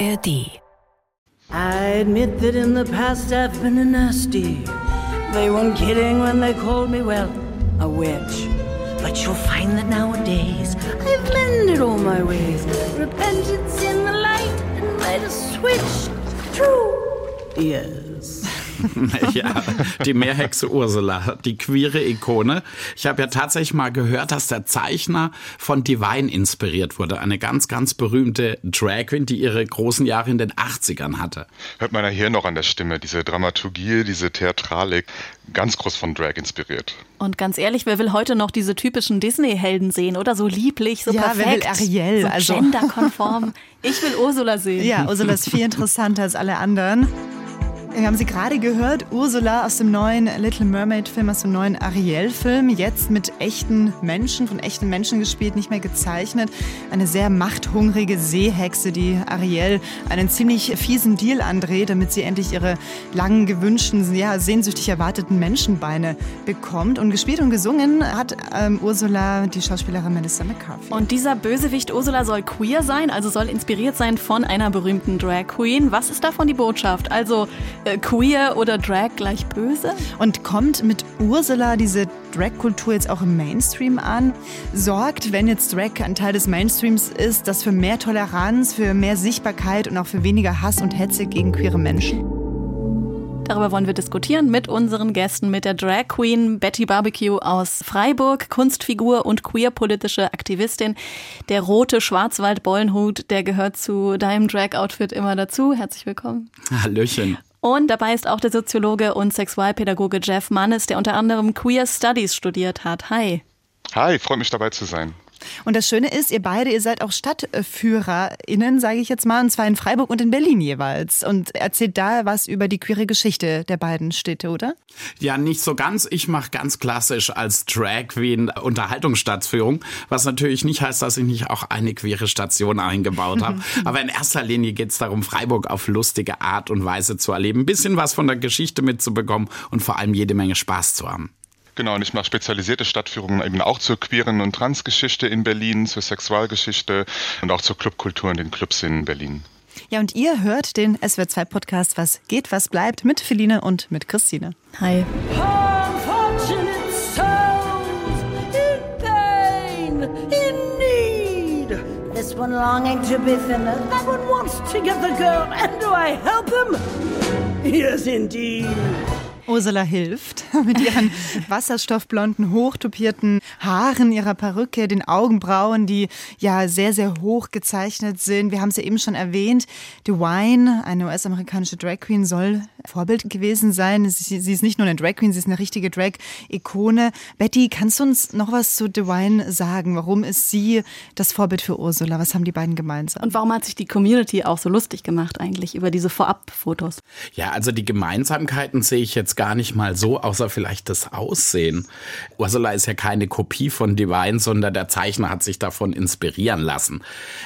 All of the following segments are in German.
ARD. I admit that in the past I've been a nasty. They weren't kidding when they called me, well, a witch. But you'll find that nowadays I've mended all my ways. Repentance in the light and made a switch. True. Yes. ja, die Meerhexe Ursula, die queere Ikone. Ich habe ja tatsächlich mal gehört, dass der Zeichner von Divine inspiriert wurde. Eine ganz, ganz berühmte Drag Queen, die ihre großen Jahre in den 80ern hatte. Hört man ja hier noch an der Stimme, diese Dramaturgie, diese Theatralik, ganz groß von Drag inspiriert. Und ganz ehrlich, wer will heute noch diese typischen Disney-Helden sehen, oder? So lieblich, so ja, perfekt. wer will Ariel? So also. genderkonform. Ich will Ursula sehen. Ja, Ursula ist viel interessanter als alle anderen. Wir haben sie gerade gehört, Ursula aus dem neuen Little Mermaid-Film, aus dem neuen Ariel-Film, jetzt mit echten Menschen, von echten Menschen gespielt, nicht mehr gezeichnet. Eine sehr machthungrige Seehexe, die Ariel einen ziemlich fiesen Deal andreht, damit sie endlich ihre langen, gewünschten, ja, sehnsüchtig erwarteten Menschenbeine bekommt. Und gespielt und gesungen hat ähm, Ursula die Schauspielerin Melissa McCarthy. Und dieser Bösewicht Ursula soll queer sein, also soll inspiriert sein von einer berühmten Drag Queen. Was ist davon die Botschaft? Also äh, queer oder Drag gleich böse? Und kommt mit Ursula diese Drag-Kultur jetzt auch im Mainstream an? Sorgt, wenn jetzt Drag ein Teil des Mainstreams ist, das für mehr Toleranz, für mehr Sichtbarkeit und auch für weniger Hass und Hetze gegen queere Menschen? Darüber wollen wir diskutieren mit unseren Gästen, mit der Drag Queen Betty Barbecue aus Freiburg, Kunstfigur und queerpolitische Aktivistin. Der rote Schwarzwald-Bollenhut, der gehört zu deinem Drag-Outfit immer dazu. Herzlich willkommen. Hallöchen. Und dabei ist auch der Soziologe und Sexualpädagoge Jeff Mannes, der unter anderem Queer Studies studiert hat. Hi. Hi, freut mich dabei zu sein. Und das Schöne ist, ihr beide, ihr seid auch StadtführerInnen, sage ich jetzt mal, und zwar in Freiburg und in Berlin jeweils. Und erzählt da was über die queere Geschichte der beiden Städte, oder? Ja, nicht so ganz. Ich mache ganz klassisch als Drag Queen Unterhaltungsstaatsführung, was natürlich nicht heißt, dass ich nicht auch eine queere Station eingebaut habe. Aber in erster Linie geht es darum, Freiburg auf lustige Art und Weise zu erleben, ein bisschen was von der Geschichte mitzubekommen und vor allem jede Menge Spaß zu haben. Genau, und ich mache spezialisierte Stadtführungen eben auch zur queeren und Transgeschichte in Berlin, zur Sexualgeschichte und auch zur Clubkultur in den Clubs in Berlin. Ja, und ihr hört den SWR2-Podcast Was geht, was bleibt mit Feline und mit Christine. Hi. Unfortunate souls in pain, in need. This one longing to be thinner, that one wants to get the girl, and do I help him? Yes, indeed. Ursula hilft mit ihren wasserstoffblonden, hochtupierten Haaren, ihrer Perücke, den Augenbrauen, die ja sehr, sehr hoch gezeichnet sind. Wir haben sie eben schon erwähnt. Dewine, eine US-amerikanische Drag Queen, soll Vorbild gewesen sein. Sie, sie ist nicht nur eine Drag Queen, sie ist eine richtige Drag-Ikone. Betty, kannst du uns noch was zu Dewine sagen? Warum ist sie das Vorbild für Ursula? Was haben die beiden gemeinsam? Und warum hat sich die Community auch so lustig gemacht eigentlich über diese Vorab-Fotos? Ja, also die Gemeinsamkeiten sehe ich jetzt gar nicht mal so, außer vielleicht das Aussehen. Ursula ist ja keine Kopie von Divine, sondern der Zeichner hat sich davon inspirieren lassen.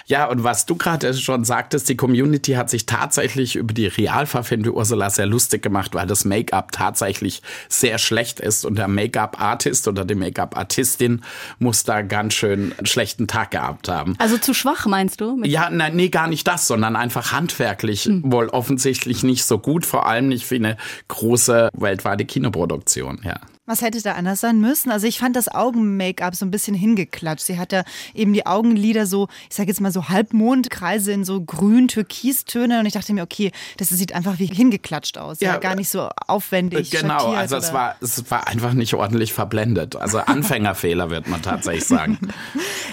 Ja, und was du gerade schon sagtest, die Community hat sich tatsächlich über die Realverfilmte Ursula sehr lustig gemacht, weil das Make-up tatsächlich sehr schlecht ist und der Make-up-Artist oder die Make-up-Artistin muss da ganz schön einen schlechten Tag gehabt haben. Also zu schwach, meinst du? Ja, nein, nee, gar nicht das, sondern einfach handwerklich wohl offensichtlich nicht so gut, vor allem nicht für eine große weltweite Kinoproduktion, ja. Was hätte da anders sein müssen? Also ich fand das Augen-Make-up so ein bisschen hingeklatscht. Sie hat ja eben die Augenlider so, ich sage jetzt mal so Halbmondkreise in so grün-türkistöne und ich dachte mir, okay, das sieht einfach wie hingeklatscht aus. Ja, Ja, gar nicht so aufwendig. Genau, schattiert also es war, es war einfach nicht ordentlich verblendet. Also Anfängerfehler wird man tatsächlich sagen.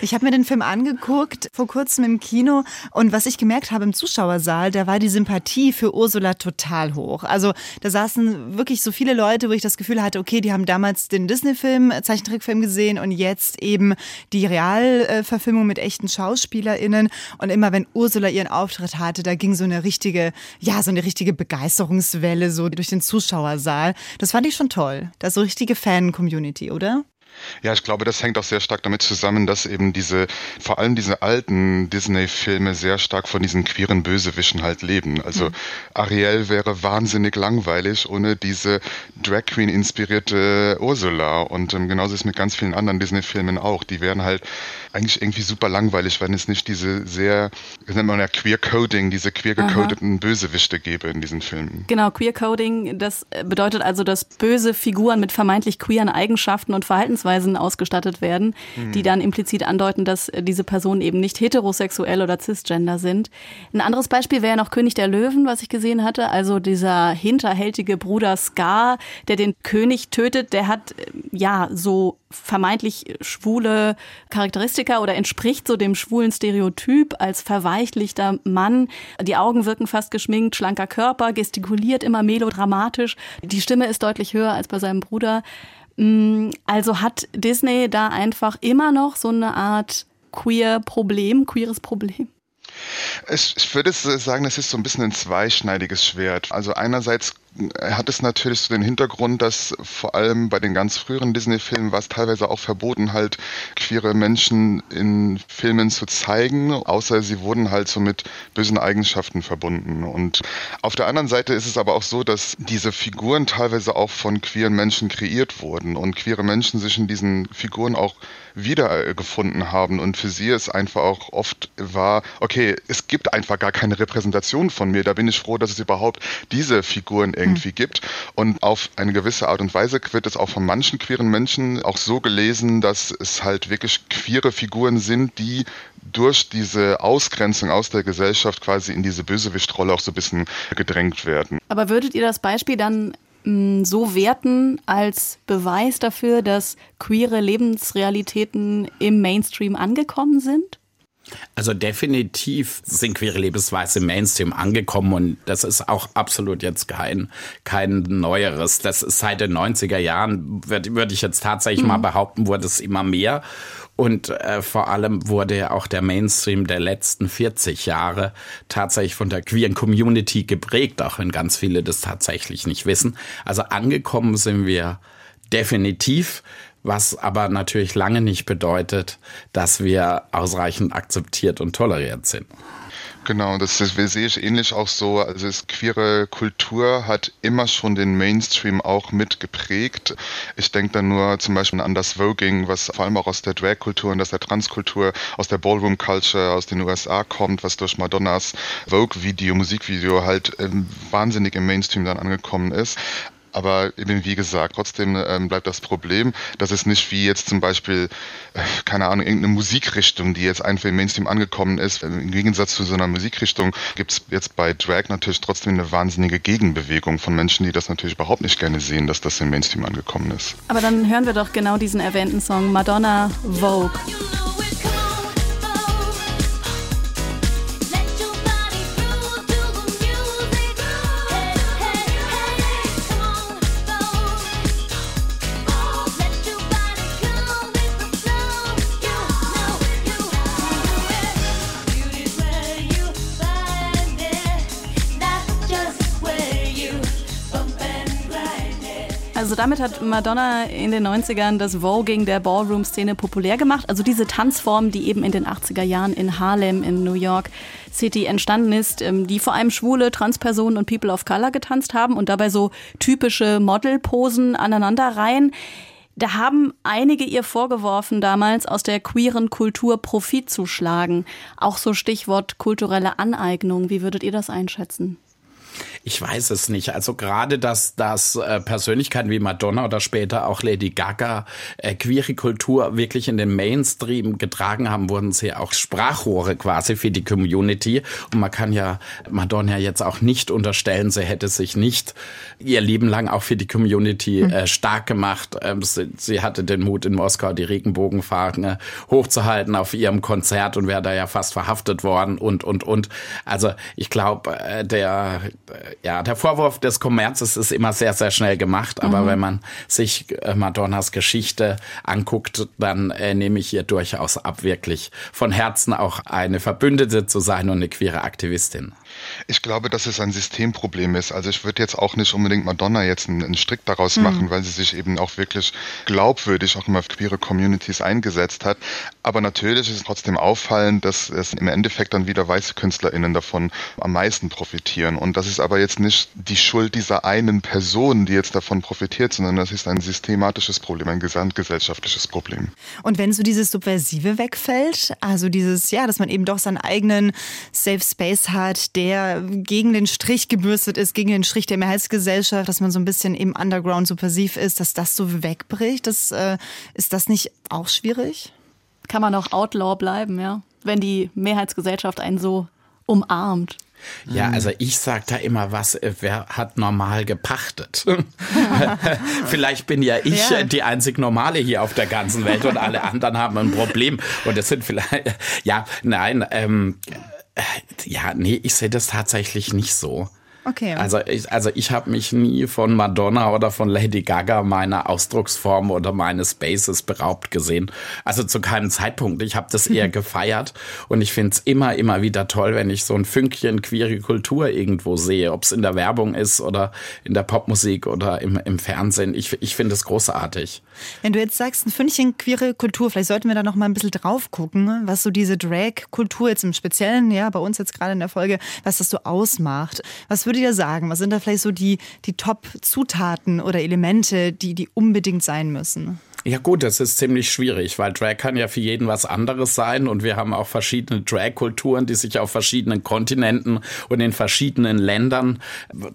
Ich habe mir den Film angeguckt vor kurzem im Kino und was ich gemerkt habe im Zuschauersaal, da war die Sympathie für Ursula total hoch. Also da saßen wirklich so viele Leute, wo ich das Gefühl hatte, okay, die haben damals den Disney-Film, äh, Zeichentrickfilm gesehen und jetzt eben die Realverfilmung mit echten SchauspielerInnen. Und immer wenn Ursula ihren Auftritt hatte, da ging so eine richtige, ja, so eine richtige Begeisterungswelle so durch den Zuschauersaal. Das fand ich schon toll. Das so richtige Fan-Community, oder? Ja, ich glaube, das hängt auch sehr stark damit zusammen, dass eben diese, vor allem diese alten Disney-Filme sehr stark von diesen queeren Bösewischen halt leben. Also mhm. Ariel wäre wahnsinnig langweilig ohne diese Drag Queen inspirierte Ursula und ähm, genauso ist es mit ganz vielen anderen Disney-Filmen auch. Die wären halt eigentlich irgendwie super langweilig, wenn es nicht diese sehr, wie nennt man ja Queer Coding, diese queer gecodeten Bösewichte gäbe in diesen Filmen. Genau, Queer Coding, das bedeutet also, dass böse Figuren mit vermeintlich queeren Eigenschaften und Verhaltensweisen ausgestattet werden, mhm. die dann implizit andeuten, dass diese Personen eben nicht heterosexuell oder cisgender sind. Ein anderes Beispiel wäre noch König der Löwen, was ich gesehen hatte. Also dieser hinterhältige Bruder Scar, der den König tötet, der hat ja so vermeintlich schwule Charakteristika oder entspricht so dem schwulen Stereotyp als verweichlichter Mann. Die Augen wirken fast geschminkt, schlanker Körper, gestikuliert immer melodramatisch. Die Stimme ist deutlich höher als bei seinem Bruder. Mm, also hat Disney da einfach immer noch so eine Art queer Problem, queeres Problem? Ich, würde sagen, es ist so ein bisschen ein zweischneidiges Schwert. Also einerseits hat es natürlich so den Hintergrund, dass vor allem bei den ganz früheren Disney-Filmen war es teilweise auch verboten, halt queere Menschen in Filmen zu zeigen, außer sie wurden halt so mit bösen Eigenschaften verbunden. Und auf der anderen Seite ist es aber auch so, dass diese Figuren teilweise auch von queeren Menschen kreiert wurden und queere Menschen sich in diesen Figuren auch wiedergefunden haben. Und für sie es einfach auch oft war, okay, es gibt einfach gar keine Repräsentation von mir. Da bin ich froh, dass es überhaupt diese Figuren irgendwie mhm. gibt. Und auf eine gewisse Art und Weise wird es auch von manchen queeren Menschen auch so gelesen, dass es halt wirklich queere Figuren sind, die durch diese Ausgrenzung aus der Gesellschaft quasi in diese Bösewichtrolle auch so ein bisschen gedrängt werden. Aber würdet ihr das Beispiel dann mm, so werten als Beweis dafür, dass queere Lebensrealitäten im Mainstream angekommen sind? Also definitiv sind queere Lebensweise im Mainstream angekommen und das ist auch absolut jetzt kein, kein Neueres. Das ist seit den 90er Jahren, würde würd ich jetzt tatsächlich mhm. mal behaupten, wurde es immer mehr. Und äh, vor allem wurde auch der Mainstream der letzten 40 Jahre tatsächlich von der queeren Community geprägt, auch wenn ganz viele das tatsächlich nicht wissen. Also angekommen sind wir definitiv was aber natürlich lange nicht bedeutet, dass wir ausreichend akzeptiert und toleriert sind. Genau, das, das sehe ich ähnlich auch so. Also es, queere Kultur hat immer schon den Mainstream auch mitgeprägt. Ich denke dann nur zum Beispiel an das Voging, was vor allem auch aus der Drag-Kultur und aus der Transkultur, aus der Ballroom-Culture aus den USA kommt, was durch Madonnas Vogue-Video, Musikvideo halt ähm, wahnsinnig im Mainstream dann angekommen ist. Aber eben wie gesagt, trotzdem ähm, bleibt das Problem, dass es nicht wie jetzt zum Beispiel, äh, keine Ahnung, irgendeine Musikrichtung, die jetzt einfach im Mainstream angekommen ist. Im Gegensatz zu so einer Musikrichtung gibt es jetzt bei Drag natürlich trotzdem eine wahnsinnige Gegenbewegung von Menschen, die das natürlich überhaupt nicht gerne sehen, dass das im Mainstream angekommen ist. Aber dann hören wir doch genau diesen erwähnten Song Madonna Vogue. Also damit hat Madonna in den 90ern das Voging der Ballroom-Szene populär gemacht. Also diese Tanzform, die eben in den 80er Jahren in Harlem in New York City entstanden ist, ähm, die vor allem schwule Transpersonen und People of Color getanzt haben und dabei so typische Modelposen aneinanderreihen. Da haben einige ihr vorgeworfen, damals aus der queeren Kultur Profit zu schlagen. Auch so Stichwort kulturelle Aneignung. Wie würdet ihr das einschätzen? Ich weiß es nicht. Also gerade, dass, dass äh, Persönlichkeiten wie Madonna oder später auch Lady Gaga äh, queere Kultur wirklich in den Mainstream getragen haben, wurden sie auch Sprachrohre quasi für die Community. Und man kann ja Madonna jetzt auch nicht unterstellen, sie hätte sich nicht ihr Leben lang auch für die Community hm. äh, stark gemacht. Ähm, sie, sie, hatte den Mut in Moskau, die Regenbogenfahne hochzuhalten auf ihrem Konzert und wäre da ja fast verhaftet worden und, und, und. Also ich glaube, äh, der ja, der Vorwurf des Kommerzes ist immer sehr, sehr schnell gemacht. Aber mhm. wenn man sich äh, Madonnas Geschichte anguckt, dann äh, nehme ich ihr durchaus ab, wirklich von Herzen auch eine Verbündete zu sein und eine queere Aktivistin. Ich glaube, dass es ein Systemproblem ist. Also ich würde jetzt auch nicht unbedingt Madonna jetzt einen, einen Strick daraus mhm. machen, weil sie sich eben auch wirklich glaubwürdig auch immer für queere Communities eingesetzt hat. Aber natürlich ist es trotzdem auffallend, dass es im Endeffekt dann wieder weiße KünstlerInnen davon am meisten profitieren. Und das ist aber jetzt nicht die Schuld dieser einen Person, die jetzt davon profitiert, sondern das ist ein systematisches Problem, ein gesamtgesellschaftliches Problem. Und wenn so dieses Subversive wegfällt, also dieses, ja, dass man eben doch seinen eigenen Safe Space hat, der der gegen den Strich gebürstet ist, gegen den Strich der Mehrheitsgesellschaft, dass man so ein bisschen im Underground subversiv ist, dass das so wegbricht. Das, äh, ist das nicht auch schwierig? Kann man auch Outlaw bleiben, ja, wenn die Mehrheitsgesellschaft einen so umarmt. Ja, also ich sag da immer was, äh, wer hat normal gepachtet? vielleicht bin ja ich ja. die einzig Normale hier auf der ganzen Welt und alle anderen haben ein Problem. Und es sind vielleicht, ja, nein, ähm, äh, ja, nee, ich sehe das tatsächlich nicht so. Okay. Also ich, also ich habe mich nie von Madonna oder von Lady Gaga meiner Ausdrucksform oder meines Spaces beraubt gesehen. Also zu keinem Zeitpunkt. Ich habe das eher gefeiert und ich finde es immer, immer wieder toll, wenn ich so ein Fünkchen queere Kultur irgendwo sehe, ob es in der Werbung ist oder in der Popmusik oder im, im Fernsehen. Ich, ich finde es großartig. Wenn du jetzt sagst, ein Fünkchen queere Kultur, vielleicht sollten wir da noch mal ein bisschen drauf gucken, was so diese Drag-Kultur jetzt im Speziellen, ja, bei uns jetzt gerade in der Folge, was das so ausmacht. Was würde würdet ihr sagen? Was sind da vielleicht so die, die Top-Zutaten oder Elemente, die, die unbedingt sein müssen? Ja gut, das ist ziemlich schwierig, weil Drag kann ja für jeden was anderes sein und wir haben auch verschiedene Drag-Kulturen, die sich auf verschiedenen Kontinenten und in verschiedenen Ländern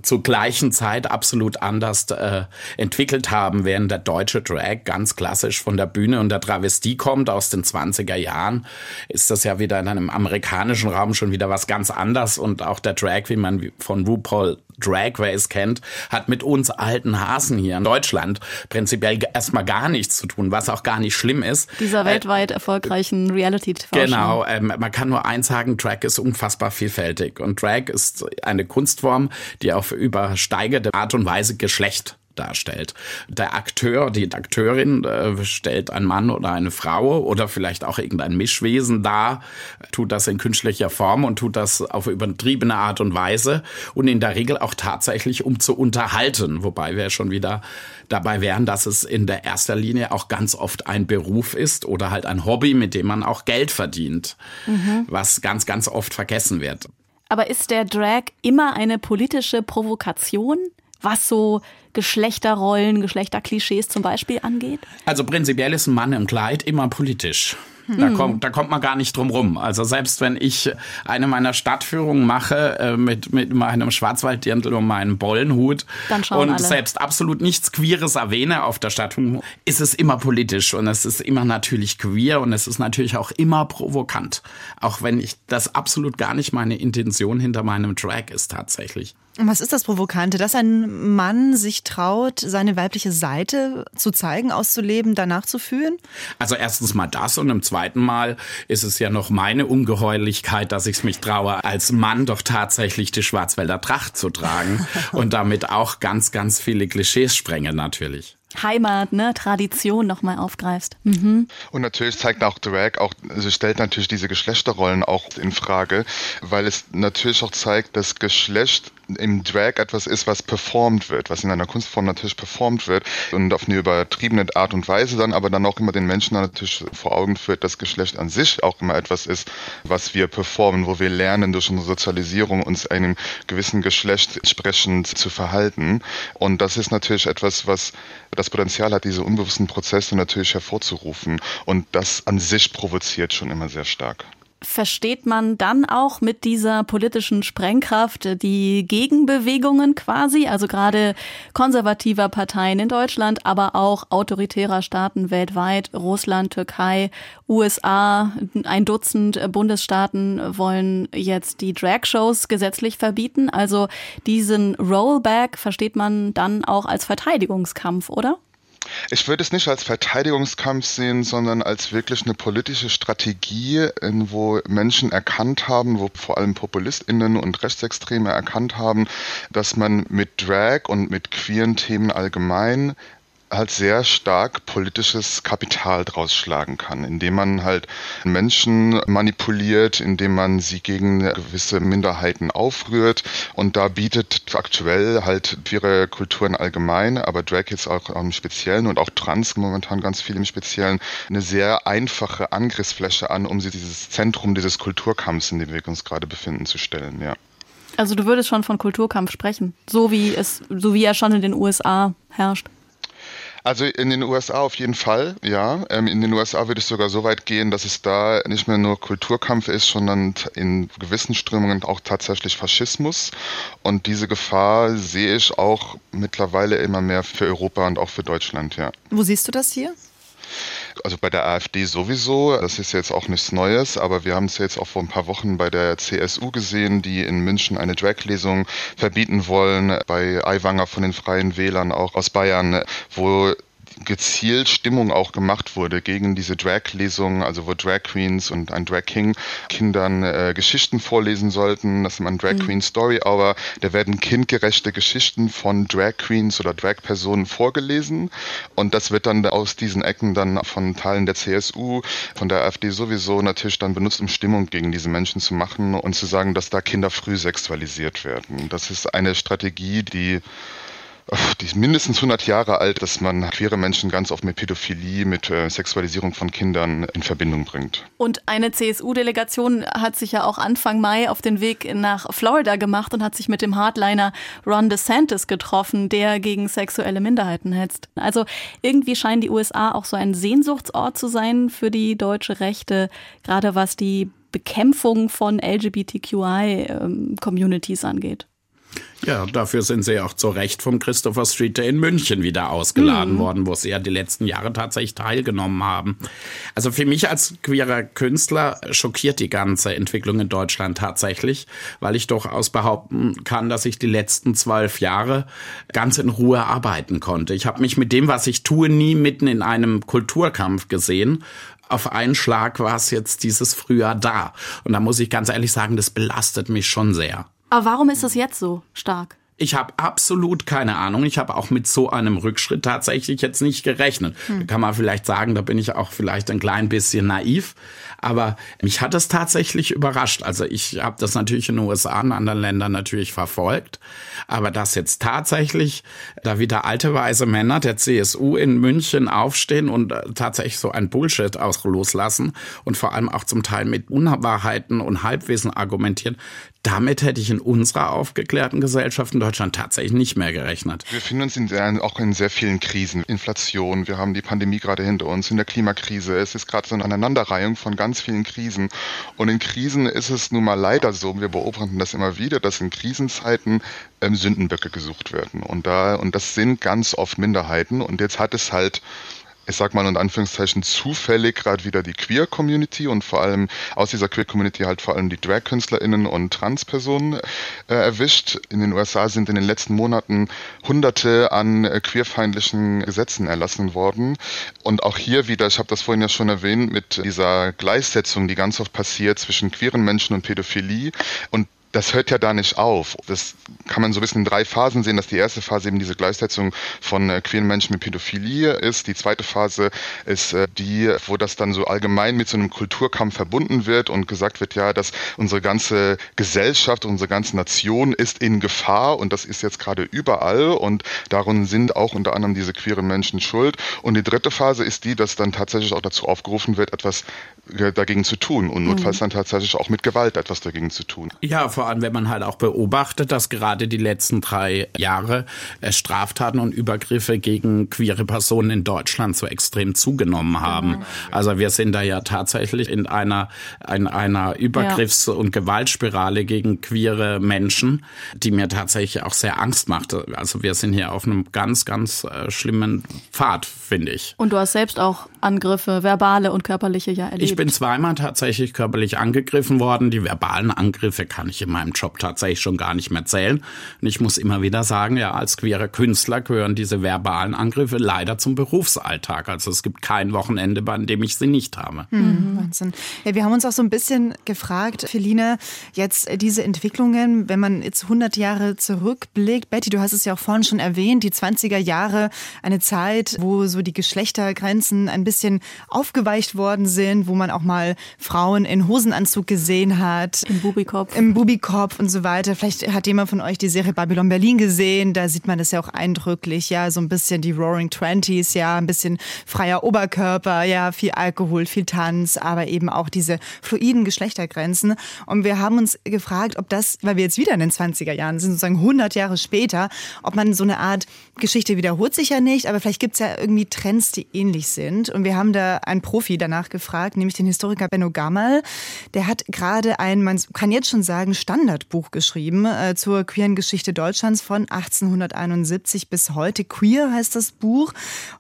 zur gleichen Zeit absolut anders äh, entwickelt haben, während der deutsche Drag ganz klassisch von der Bühne und der Travestie kommt aus den 20er Jahren, ist das ja wieder in einem amerikanischen Raum schon wieder was ganz anderes und auch der Drag, wie man von RuPaul Drag Race kennt, hat mit uns alten Hasen hier in Deutschland prinzipiell erstmal gar nichts zu tun, was auch gar nicht schlimm ist. Dieser äh, weltweit erfolgreichen Reality-TV. Genau, ähm, man kann nur eins sagen, Drag ist unfassbar vielfältig und Drag ist eine Kunstform, die auf übersteigerte Art und Weise Geschlecht darstellt. Der Akteur, die Akteurin äh, stellt einen Mann oder eine Frau oder vielleicht auch irgendein Mischwesen dar, tut das in künstlicher Form und tut das auf übertriebene Art und Weise und in der Regel auch tatsächlich, um zu unterhalten. Wobei wir schon wieder dabei wären, dass es in der erster Linie auch ganz oft ein Beruf ist oder halt ein Hobby, mit dem man auch Geld verdient, mhm. was ganz, ganz oft vergessen wird. Aber ist der Drag immer eine politische Provokation? Was so Geschlechterrollen, Geschlechterklischees zum Beispiel angeht? Also prinzipiell ist ein Mann im Kleid immer politisch. Da, hm. kommt, da kommt man gar nicht drum rum. Also selbst wenn ich eine meiner Stadtführungen mache äh, mit, mit meinem Schwarzwalddirndl und meinem Bollenhut und alle. selbst absolut nichts Queeres erwähne auf der Stadtführung, ist es immer politisch und es ist immer natürlich queer und es ist natürlich auch immer provokant. Auch wenn ich das absolut gar nicht meine Intention hinter meinem Track ist tatsächlich. Was ist das Provokante, dass ein Mann sich traut, seine weibliche Seite zu zeigen, auszuleben, danach zu fühlen? Also erstens mal das und im zweiten Mal ist es ja noch meine Ungeheuerlichkeit, dass ich es mich traue, als Mann doch tatsächlich die Schwarzwälder Tracht zu tragen und damit auch ganz, ganz viele Klischees sprenge natürlich. Heimat, ne, Tradition nochmal aufgreifst. Mhm. Und natürlich zeigt auch Drag auch, also stellt natürlich diese Geschlechterrollen auch in Frage, weil es natürlich auch zeigt, dass Geschlecht im Drag etwas ist, was performt wird, was in einer Kunstform natürlich performt wird und auf eine übertriebene Art und Weise dann aber dann auch immer den Menschen natürlich vor Augen führt, dass Geschlecht an sich auch immer etwas ist, was wir performen, wo wir lernen durch unsere Sozialisierung uns einem gewissen Geschlecht entsprechend zu verhalten. Und das ist natürlich etwas, was das Potenzial hat, diese unbewussten Prozesse natürlich hervorzurufen. Und das an sich provoziert schon immer sehr stark versteht man dann auch mit dieser politischen Sprengkraft die Gegenbewegungen quasi, also gerade konservativer Parteien in Deutschland, aber auch autoritärer Staaten weltweit, Russland, Türkei, USA, ein Dutzend Bundesstaaten wollen jetzt die Drag-Shows gesetzlich verbieten. Also diesen Rollback versteht man dann auch als Verteidigungskampf, oder? Ich würde es nicht als Verteidigungskampf sehen, sondern als wirklich eine politische Strategie, wo Menschen erkannt haben, wo vor allem PopulistInnen und Rechtsextreme erkannt haben, dass man mit Drag und mit queeren Themen allgemein halt sehr stark politisches Kapital draus schlagen kann, indem man halt Menschen manipuliert, indem man sie gegen gewisse Minderheiten aufrührt und da bietet aktuell halt ihre Kulturen allgemein, aber Drag jetzt auch im Speziellen und auch Trans momentan ganz viel im Speziellen, eine sehr einfache Angriffsfläche an, um sie dieses Zentrum dieses Kulturkampfs, in dem wir uns gerade befinden, zu stellen, ja. Also du würdest schon von Kulturkampf sprechen, so wie es, so wie er schon in den USA herrscht. Also in den USA auf jeden Fall, ja. Ähm, in den USA würde es sogar so weit gehen, dass es da nicht mehr nur Kulturkampf ist, sondern in gewissen Strömungen auch tatsächlich Faschismus. Und diese Gefahr sehe ich auch mittlerweile immer mehr für Europa und auch für Deutschland, ja. Wo siehst du das hier? Also bei der AfD sowieso, das ist jetzt auch nichts Neues, aber wir haben es jetzt auch vor ein paar Wochen bei der CSU gesehen, die in München eine Drag-Lesung verbieten wollen, bei Aiwanger von den Freien Wählern auch aus Bayern, wo gezielt Stimmung auch gemacht wurde gegen diese Drag-Lesungen, also wo Drag Queens und ein Drag King Kindern äh, Geschichten vorlesen sollten. Das ist ein Drag mhm. Queen Story Hour. Da werden kindgerechte Geschichten von Drag Queens oder Drag Personen vorgelesen und das wird dann aus diesen Ecken dann von Teilen der CSU, von der AfD sowieso natürlich dann benutzt, um Stimmung gegen diese Menschen zu machen und zu sagen, dass da Kinder früh sexualisiert werden. Das ist eine Strategie, die die ist mindestens 100 Jahre alt, dass man queere Menschen ganz oft mit Pädophilie, mit äh, Sexualisierung von Kindern in Verbindung bringt. Und eine CSU-Delegation hat sich ja auch Anfang Mai auf den Weg nach Florida gemacht und hat sich mit dem Hardliner Ron DeSantis getroffen, der gegen sexuelle Minderheiten hetzt. Also irgendwie scheinen die USA auch so ein Sehnsuchtsort zu sein für die deutsche Rechte, gerade was die Bekämpfung von LGBTQI-Communities ähm, angeht. Ja, dafür sind sie auch zu Recht vom Christopher Street Day in München wieder ausgeladen mhm. worden, wo sie ja die letzten Jahre tatsächlich teilgenommen haben. Also für mich als queerer Künstler schockiert die ganze Entwicklung in Deutschland tatsächlich, weil ich durchaus behaupten kann, dass ich die letzten zwölf Jahre ganz in Ruhe arbeiten konnte. Ich habe mich mit dem, was ich tue, nie mitten in einem Kulturkampf gesehen, auf einen Schlag war es jetzt dieses Frühjahr da. Und da muss ich ganz ehrlich sagen, das belastet mich schon sehr. Aber warum ist das jetzt so stark? Ich habe absolut keine Ahnung. Ich habe auch mit so einem Rückschritt tatsächlich jetzt nicht gerechnet. Hm. Da kann man vielleicht sagen, da bin ich auch vielleicht ein klein bisschen naiv. Aber mich hat es tatsächlich überrascht. Also ich habe das natürlich in den USA und anderen Ländern natürlich verfolgt. Aber dass jetzt tatsächlich da wieder alte weise Männer der CSU in München aufstehen und äh, tatsächlich so ein Bullshit aus loslassen und vor allem auch zum Teil mit Unwahrheiten und Halbwissen argumentieren, damit hätte ich in unserer aufgeklärten Gesellschaft in Deutschland tatsächlich nicht mehr gerechnet. Wir finden uns in sehr, auch in sehr vielen Krisen. Inflation, wir haben die Pandemie gerade hinter uns, in der Klimakrise. Es ist gerade so eine Aneinanderreihung von ganz vielen Krisen. Und in Krisen ist es nun mal leider so, wir beobachten das immer wieder, dass in Krisenzeiten ähm, Sündenböcke gesucht werden. Und da, und das sind ganz oft Minderheiten. Und jetzt hat es halt ich sag mal in Anführungszeichen zufällig gerade wieder die Queer-Community und vor allem aus dieser Queer-Community halt vor allem die Drag-KünstlerInnen und Trans-Personen äh, erwischt. In den USA sind in den letzten Monaten hunderte an äh, queerfeindlichen Gesetzen erlassen worden. Und auch hier wieder, ich habe das vorhin ja schon erwähnt, mit dieser Gleichsetzung, die ganz oft passiert zwischen queeren Menschen und Pädophilie. Und das hört ja da nicht auf. Das kann man so ein bisschen in drei Phasen sehen, dass die erste Phase eben diese Gleichsetzung von äh, queeren Menschen mit Pädophilie ist. Die zweite Phase ist äh, die, wo das dann so allgemein mit so einem Kulturkampf verbunden wird und gesagt wird, ja, dass unsere ganze Gesellschaft, unsere ganze Nation ist in Gefahr und das ist jetzt gerade überall und darum sind auch unter anderem diese queeren Menschen schuld. Und die dritte Phase ist die, dass dann tatsächlich auch dazu aufgerufen wird, etwas dagegen zu tun und notfalls mhm. dann tatsächlich auch mit Gewalt etwas dagegen zu tun. Ja, vor allem, wenn man halt auch beobachtet, dass gerade die letzten drei Jahre äh, Straftaten und Übergriffe gegen queere Personen in Deutschland so extrem zugenommen haben. Mhm. Also wir sind da ja tatsächlich in einer, in einer Übergriffs- und Gewaltspirale gegen queere Menschen, die mir tatsächlich auch sehr Angst machte. Also wir sind hier auf einem ganz, ganz äh, schlimmen Pfad, finde ich. Und du hast selbst auch Angriffe, verbale und körperliche ja erlebt. Ich bin zweimal tatsächlich körperlich angegriffen worden. Die verbalen Angriffe kann ich in meinem Job tatsächlich schon gar nicht mehr zählen. Und ich muss immer wieder sagen, ja, als queerer Künstler gehören diese verbalen Angriffe leider zum Berufsalltag. Also es gibt kein Wochenende, bei dem ich sie nicht habe. Mhm, Wahnsinn. Ja, wir haben uns auch so ein bisschen gefragt, Feline, jetzt diese Entwicklungen, wenn man jetzt 100 Jahre zurückblickt. Betty, du hast es ja auch vorhin schon erwähnt, die 20er Jahre, eine Zeit, wo so die Geschlechtergrenzen ein bisschen aufgeweicht worden sind, wo man auch mal Frauen in Hosenanzug gesehen hat. Im Bubikopf. Im Bubikopf und so weiter. Vielleicht hat jemand von euch die Serie Babylon Berlin gesehen. Da sieht man das ja auch eindrücklich. Ja, so ein bisschen die Roaring Twenties, ja, ein bisschen freier Oberkörper, ja, viel Alkohol, viel Tanz, aber eben auch diese fluiden Geschlechtergrenzen. Und wir haben uns gefragt, ob das, weil wir jetzt wieder in den 20er Jahren sind, sozusagen 100 Jahre später, ob man so eine Art Geschichte wiederholt sich ja nicht, aber vielleicht gibt es ja irgendwie Trends, die ähnlich sind. Und wir haben da einen Profi danach gefragt, nämlich den Historiker Benno Gammal. Der hat gerade ein, man kann jetzt schon sagen, Standardbuch geschrieben äh, zur queeren Geschichte Deutschlands von 1871 bis heute. Queer heißt das Buch.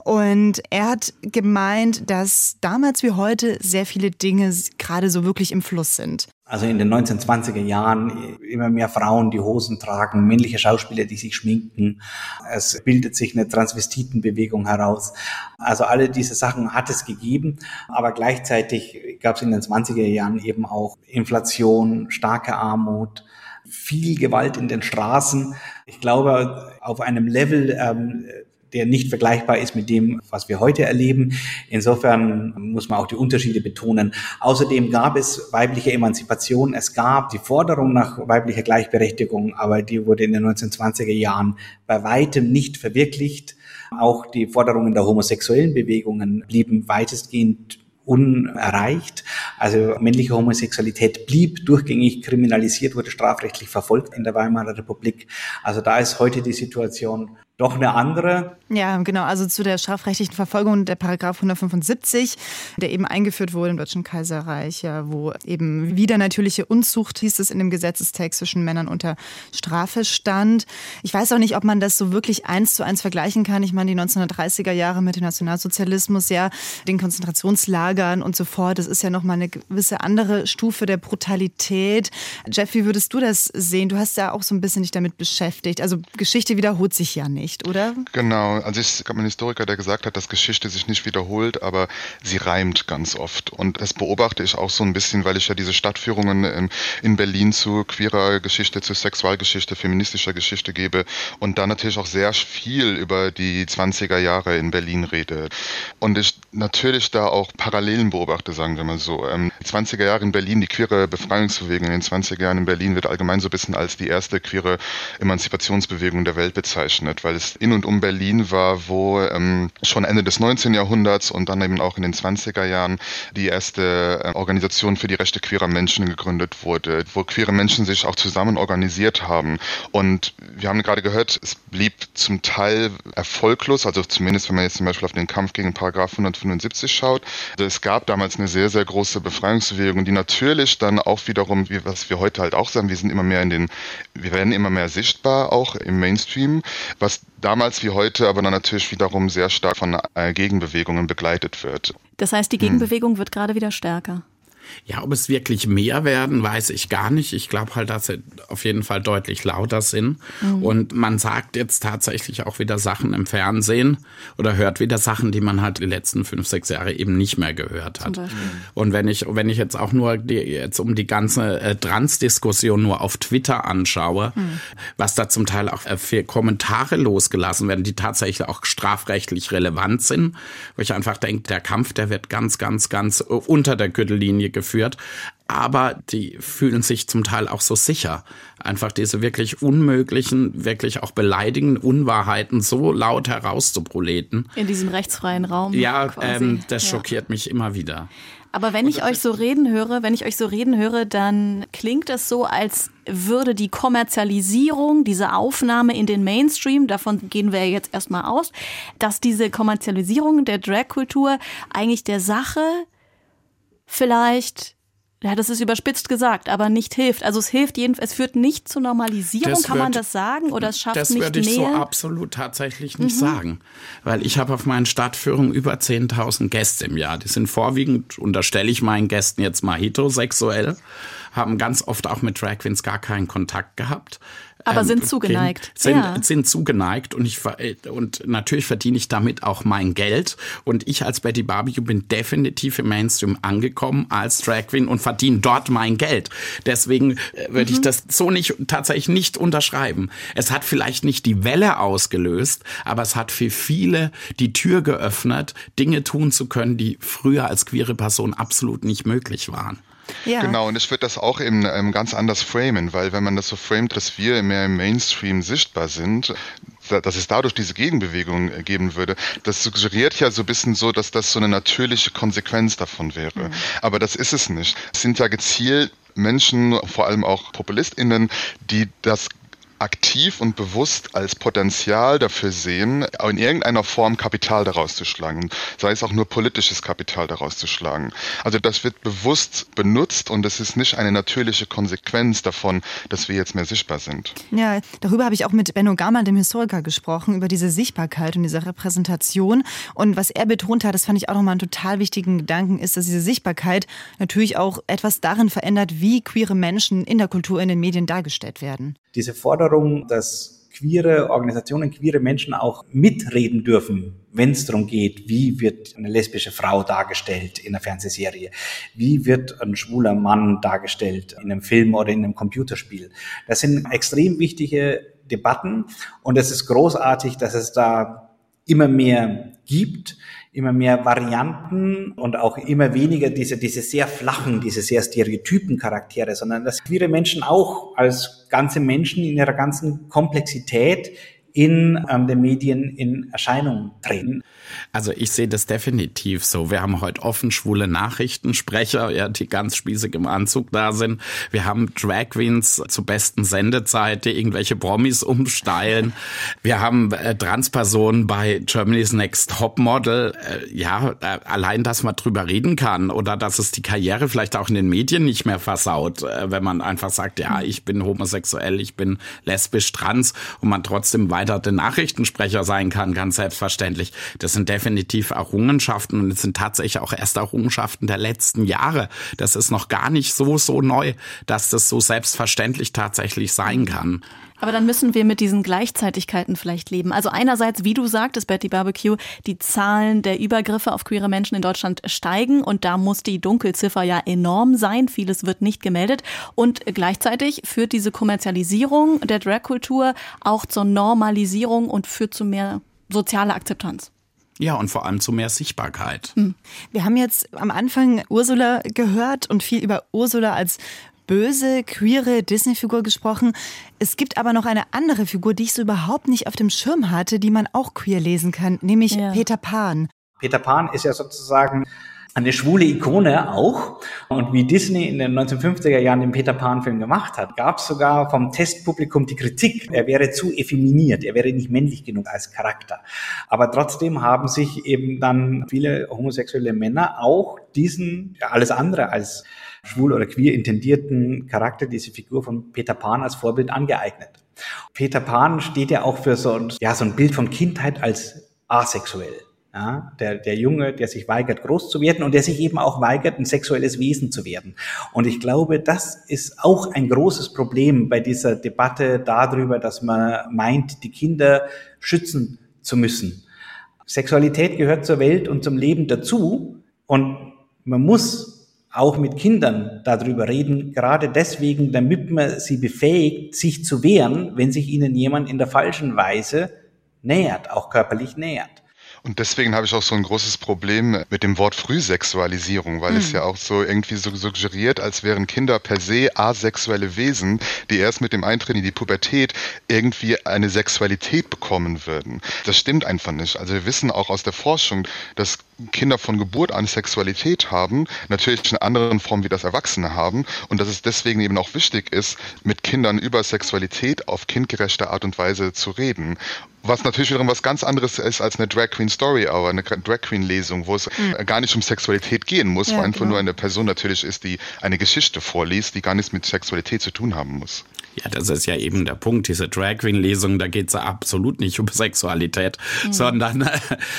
Und er hat gemeint, dass damals wie heute sehr viele Dinge gerade so wirklich im Fluss sind. Also in den 1920er Jahren immer mehr Frauen, die Hosen tragen, männliche Schauspieler, die sich schminken. Es bildet sich eine Transvestitenbewegung heraus. Also alle diese Sachen hat es gegeben, aber gleichzeitig gab es in den 20er Jahren eben auch Inflation, starke Armut, viel Gewalt in den Straßen. Ich glaube, auf einem Level, ähm, der nicht vergleichbar ist mit dem, was wir heute erleben. Insofern muss man auch die Unterschiede betonen. Außerdem gab es weibliche Emanzipation. Es gab die Forderung nach weiblicher Gleichberechtigung, aber die wurde in den 1920er Jahren bei weitem nicht verwirklicht. Auch die Forderungen der homosexuellen Bewegungen blieben weitestgehend unerreicht. Also männliche Homosexualität blieb durchgängig kriminalisiert, wurde strafrechtlich verfolgt in der Weimarer Republik. Also da ist heute die Situation doch eine andere. Ja, genau. Also zu der strafrechtlichen Verfolgung der Paragraph 175, der eben eingeführt wurde im Deutschen Kaiserreich, ja, wo eben wieder natürliche Unzucht hieß es in dem Gesetzestext zwischen Männern unter Strafe stand. Ich weiß auch nicht, ob man das so wirklich eins zu eins vergleichen kann. Ich meine, die 1930er Jahre mit dem Nationalsozialismus, ja, den Konzentrationslagern und so fort, das ist ja nochmal eine gewisse andere Stufe der Brutalität. Jeff, wie würdest du das sehen? Du hast ja auch so ein bisschen dich damit beschäftigt. Also Geschichte wiederholt sich ja nicht nicht, oder? Genau. Also es gab einen Historiker, der gesagt hat, dass Geschichte sich nicht wiederholt, aber sie reimt ganz oft. Und das beobachte ich auch so ein bisschen, weil ich ja diese Stadtführungen in Berlin zu queerer Geschichte, zu Sexualgeschichte, feministischer Geschichte gebe und da natürlich auch sehr viel über die 20er Jahre in Berlin rede. Und ich natürlich da auch Parallelen beobachte, sagen wir mal so. Ähm, die 20er Jahre in Berlin, die queere Befreiungsbewegung in den 20er Jahren in Berlin wird allgemein so ein bisschen als die erste queere Emanzipationsbewegung der Welt bezeichnet, weil es in und um Berlin war, wo ähm, schon Ende des 19. Jahrhunderts und dann eben auch in den 20er Jahren die erste äh, Organisation für die Rechte queerer Menschen gegründet wurde, wo queere Menschen sich auch zusammen organisiert haben. Und wir haben gerade gehört, es blieb zum Teil erfolglos, also zumindest wenn man jetzt zum Beispiel auf den Kampf gegen Paragraph 175 schaut. Also es gab damals eine sehr, sehr große Befreiungsbewegung, die natürlich dann auch wiederum, wie was wir heute halt auch sagen, wir sind immer mehr in den, wir werden immer mehr sichtbar, auch im Mainstream, was damals wie heute aber dann natürlich wiederum sehr stark von äh, Gegenbewegungen begleitet wird. Das heißt, die Gegenbewegung hm. wird gerade wieder stärker. Ja, ob es wirklich mehr werden, weiß ich gar nicht. Ich glaube halt, dass sie auf jeden Fall deutlich lauter sind. Mhm. Und man sagt jetzt tatsächlich auch wieder Sachen im Fernsehen oder hört wieder Sachen, die man halt die letzten fünf, sechs Jahre eben nicht mehr gehört hat. Und wenn ich, wenn ich jetzt auch nur die, jetzt um die ganze äh, Trans-Diskussion nur auf Twitter anschaue, mhm. was da zum Teil auch äh, für Kommentare losgelassen werden, die tatsächlich auch strafrechtlich relevant sind, wo ich einfach denke, der Kampf, der wird ganz, ganz, ganz unter der Gürtellinie geführt, aber die fühlen sich zum Teil auch so sicher. Einfach diese wirklich unmöglichen, wirklich auch beleidigenden Unwahrheiten so laut herauszuproleten. In diesem rechtsfreien Raum. Ja, ähm, das schockiert ja. mich immer wieder. Aber wenn ich euch so reden höre, wenn ich euch so reden höre, dann klingt es so, als würde die Kommerzialisierung, diese Aufnahme in den Mainstream, davon gehen wir jetzt erstmal aus, dass diese Kommerzialisierung der Dragkultur eigentlich der Sache vielleicht ja, das ist überspitzt gesagt, aber nicht hilft. Also es hilft jedenfalls, es führt nicht zur Normalisierung, das kann wird, man das sagen? Oder es schafft das nicht mehr? Das würde ich so absolut tatsächlich nicht mhm. sagen. Weil ich habe auf meinen Stadtführungen über 10.000 Gäste im Jahr. Die sind vorwiegend, unterstelle ich meinen Gästen jetzt mal heterosexuell. Haben ganz oft auch mit Drag Queens gar keinen Kontakt gehabt. Aber ähm, sind zugeneigt. Sind, ja. sind zugeneigt und ich und natürlich verdiene ich damit auch mein Geld. Und ich als Betty Barbecue bin definitiv im Mainstream angekommen als Drag Queen und verdiene dort mein Geld. Deswegen äh, würde mhm. ich das so nicht tatsächlich nicht unterschreiben. Es hat vielleicht nicht die Welle ausgelöst, aber es hat für viele die Tür geöffnet, Dinge tun zu können, die früher als queere Person absolut nicht möglich waren. Ja. Genau, und ich würde das auch eben ähm, ganz anders framen, weil wenn man das so framet, dass wir mehr im Mainstream sichtbar sind, dass es dadurch diese Gegenbewegung äh, geben würde, das suggeriert ja so ein bisschen so, dass das so eine natürliche Konsequenz davon wäre. Mhm. Aber das ist es nicht. Es sind ja gezielt Menschen, vor allem auch PopulistInnen, die das aktiv und bewusst als Potenzial dafür sehen, in irgendeiner Form Kapital daraus zu schlagen, sei es auch nur politisches Kapital daraus zu schlagen. Also das wird bewusst benutzt und es ist nicht eine natürliche Konsequenz davon, dass wir jetzt mehr sichtbar sind. Ja, darüber habe ich auch mit Benno Gamal, dem Historiker, gesprochen, über diese Sichtbarkeit und diese Repräsentation. Und was er betont hat, das fand ich auch nochmal einen total wichtigen Gedanken, ist, dass diese Sichtbarkeit natürlich auch etwas darin verändert, wie queere Menschen in der Kultur, in den Medien dargestellt werden. Diese Forderung, dass queere Organisationen, queere Menschen auch mitreden dürfen, wenn es darum geht, wie wird eine lesbische Frau dargestellt in einer Fernsehserie, wie wird ein schwuler Mann dargestellt in einem Film oder in einem Computerspiel. Das sind extrem wichtige Debatten und es ist großartig, dass es da immer mehr gibt immer mehr Varianten und auch immer weniger diese, diese sehr flachen, diese sehr stereotypen Charaktere, sondern dass queere Menschen auch als ganze Menschen in ihrer ganzen Komplexität in ähm, den Medien in Erscheinung treten. Also ich sehe das definitiv so. Wir haben heute offen schwule Nachrichtensprecher, ja, die ganz spießig im Anzug da sind. Wir haben Drag Queens zur besten Sendezeit, die irgendwelche Promis umsteilen. Wir haben äh, Transpersonen bei Germany's Next Topmodel. Äh, ja, äh, allein, dass man drüber reden kann oder dass es die Karriere vielleicht auch in den Medien nicht mehr versaut, äh, wenn man einfach sagt, ja, ich bin homosexuell, ich bin lesbisch, trans und man trotzdem weiter der Nachrichtensprecher sein kann, ganz selbstverständlich. Das sind definitiv Errungenschaften und es sind tatsächlich auch erst Errungenschaften der letzten Jahre. Das ist noch gar nicht so, so neu, dass das so selbstverständlich tatsächlich sein kann. Aber dann müssen wir mit diesen Gleichzeitigkeiten vielleicht leben. Also einerseits, wie du sagtest, Betty Barbecue, die Zahlen der Übergriffe auf queere Menschen in Deutschland steigen und da muss die Dunkelziffer ja enorm sein. Vieles wird nicht gemeldet. Und gleichzeitig führt diese Kommerzialisierung der Dragkultur auch zur Normalisierung und führt zu mehr sozialer Akzeptanz. Ja, und vor allem zu mehr Sichtbarkeit. Hm. Wir haben jetzt am Anfang Ursula gehört und viel über Ursula als böse, queere Disney-Figur gesprochen. Es gibt aber noch eine andere Figur, die ich so überhaupt nicht auf dem Schirm hatte, die man auch queer lesen kann, nämlich ja. Peter Pan. Peter Pan ist ja sozusagen eine schwule Ikone auch. Und wie Disney in den 1950er Jahren den Peter Pan-Film gemacht hat, gab es sogar vom Testpublikum die Kritik, er wäre zu effeminiert, er wäre nicht männlich genug als Charakter. Aber trotzdem haben sich eben dann viele homosexuelle Männer auch diesen, ja, alles andere als schwul oder queer intendierten Charakter, diese Figur von Peter Pan als Vorbild angeeignet. Peter Pan steht ja auch für so ein, ja, so ein Bild von Kindheit als asexuell. Ja, der, der Junge, der sich weigert, groß zu werden und der sich eben auch weigert, ein sexuelles Wesen zu werden. Und ich glaube, das ist auch ein großes Problem bei dieser Debatte darüber, dass man meint, die Kinder schützen zu müssen. Sexualität gehört zur Welt und zum Leben dazu und man muss auch mit Kindern darüber reden, gerade deswegen, damit man sie befähigt, sich zu wehren, wenn sich ihnen jemand in der falschen Weise nähert, auch körperlich nähert. Und deswegen habe ich auch so ein großes Problem mit dem Wort Frühsexualisierung, weil mhm. es hm. ja auch so irgendwie so suggeriert, als wären Kinder per se asexuelle Wesen, die erst mit dem Eintritt in die Pubertät irgendwie eine Sexualität bekommen würden. Das stimmt einfach nicht. Also wir wissen auch aus der Forschung, dass Kinder von Geburt an Sexualität haben, natürlich in anderen Formen wie das Erwachsene haben und dass es deswegen eben auch wichtig ist, mit Kindern über Sexualität auf kindgerechte Art und Weise zu reden. Was natürlich wiederum was ganz anderes ist als eine Drag Queen Story, aber eine Drag Queen Lesung, wo es mhm. gar nicht um Sexualität gehen muss, ja, wo einfach genau. nur eine Person natürlich ist, die eine Geschichte vorliest, die gar nichts mit Sexualität zu tun haben muss. Ja, das ist ja eben der Punkt. Diese Drag Queen-Lesung, da geht es absolut nicht um Sexualität, mhm. sondern äh,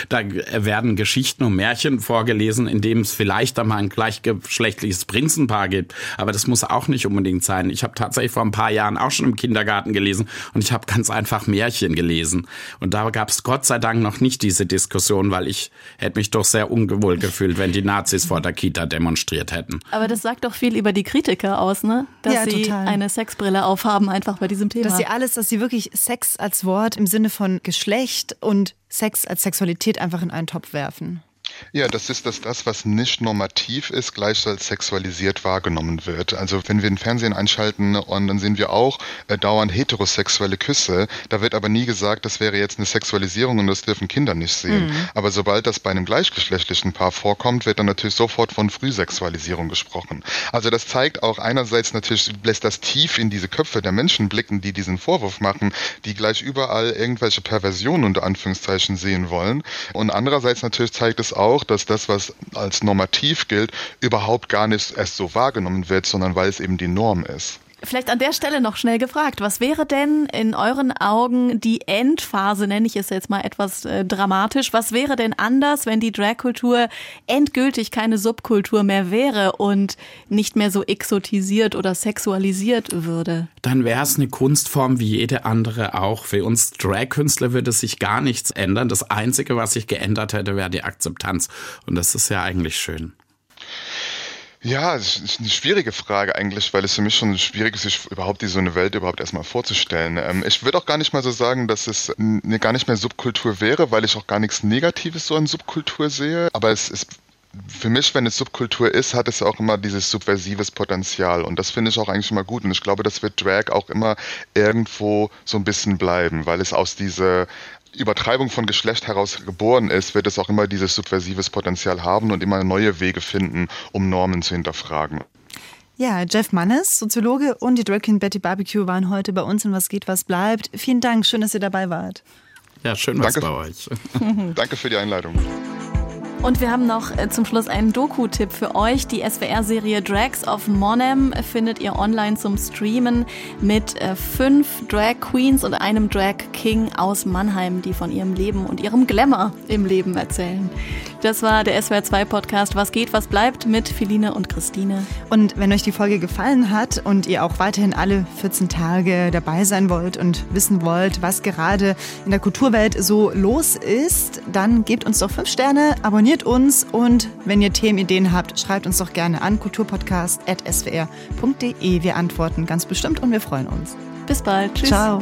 da werden Geschichten und Märchen vorgelesen, in dem es vielleicht einmal ein gleichgeschlechtliches Prinzenpaar gibt. Aber das muss auch nicht unbedingt sein. Ich habe tatsächlich vor ein paar Jahren auch schon im Kindergarten gelesen und ich habe ganz einfach Märchen gelesen. Und da gab es Gott sei Dank noch nicht diese Diskussion, weil ich hätte mich doch sehr ungewohl gefühlt, wenn die Nazis vor der Kita demonstriert hätten. Aber das sagt doch viel über die Kritiker aus, ne? Dass ja, sie total. eine Sexbrille auf aufhaben, einfach bei diesem Thema. Dass sie alles, dass sie wirklich Sex als Wort im Sinne von Geschlecht und Sex als Sexualität einfach in einen Topf werfen. Ja, das ist das, das, was nicht normativ ist, gleich als sexualisiert wahrgenommen wird. Also wenn wir den Fernsehen einschalten und dann sehen wir auch äh, dauernd heterosexuelle Küsse, da wird aber nie gesagt, das wäre jetzt eine Sexualisierung und das dürfen Kinder nicht sehen. Mhm. Aber sobald das bei einem gleichgeschlechtlichen Paar vorkommt, wird dann natürlich sofort von Frühsexualisierung gesprochen. Also das zeigt auch einerseits natürlich, lässt das tief in diese Köpfe der Menschen blicken, die diesen Vorwurf machen, die gleich überall irgendwelche Perversionen unter Anführungszeichen sehen wollen. Und andererseits natürlich zeigt es auch, auch, dass das, was als normativ gilt, überhaupt gar nicht erst so wahrgenommen wird, sondern weil es eben die Norm ist. Vielleicht an der Stelle noch schnell gefragt, was wäre denn in euren Augen die Endphase, nenne ich es jetzt mal etwas äh, dramatisch, was wäre denn anders, wenn die Dragkultur endgültig keine Subkultur mehr wäre und nicht mehr so exotisiert oder sexualisiert würde? Dann wäre es eine Kunstform wie jede andere auch. Für uns Dragkünstler würde sich gar nichts ändern. Das Einzige, was sich geändert hätte, wäre die Akzeptanz. Und das ist ja eigentlich schön. Ja, es ist eine schwierige Frage eigentlich, weil es für mich schon schwierig ist, sich überhaupt so eine Welt überhaupt erstmal vorzustellen. Ähm, ich würde auch gar nicht mal so sagen, dass es eine gar nicht mehr Subkultur wäre, weil ich auch gar nichts Negatives so an Subkultur sehe. Aber es ist für mich, wenn es Subkultur ist, hat es auch immer dieses subversives Potenzial. Und das finde ich auch eigentlich immer gut. Und ich glaube, das wird Drag auch immer irgendwo so ein bisschen bleiben, weil es aus dieser Übertreibung von Geschlecht heraus geboren ist, wird es auch immer dieses subversives Potenzial haben und immer neue Wege finden, um Normen zu hinterfragen. Ja, Jeff Mannes, Soziologe und die Drag Queen Betty Barbecue waren heute bei uns in Was geht, was bleibt. Vielen Dank, schön, dass ihr dabei wart. Ja, schön was Danke. bei euch. Danke für die Einladung. Und wir haben noch äh, zum Schluss einen Doku-Tipp für euch. Die SWR-Serie Drags of Monem findet ihr online zum Streamen mit äh, fünf Drag Queens und einem Drag King aus Mannheim, die von ihrem Leben und ihrem Glamour im Leben erzählen. Das war der SWR2-Podcast Was geht, was bleibt mit Feline und Christine. Und wenn euch die Folge gefallen hat und ihr auch weiterhin alle 14 Tage dabei sein wollt und wissen wollt, was gerade in der Kulturwelt so los ist, dann gebt uns doch fünf Sterne, abonniert abonniert uns und wenn ihr Themenideen habt, schreibt uns doch gerne an kulturpodcast.swr.de. Wir antworten ganz bestimmt und wir freuen uns. Bis bald. Tschüss. Ciao.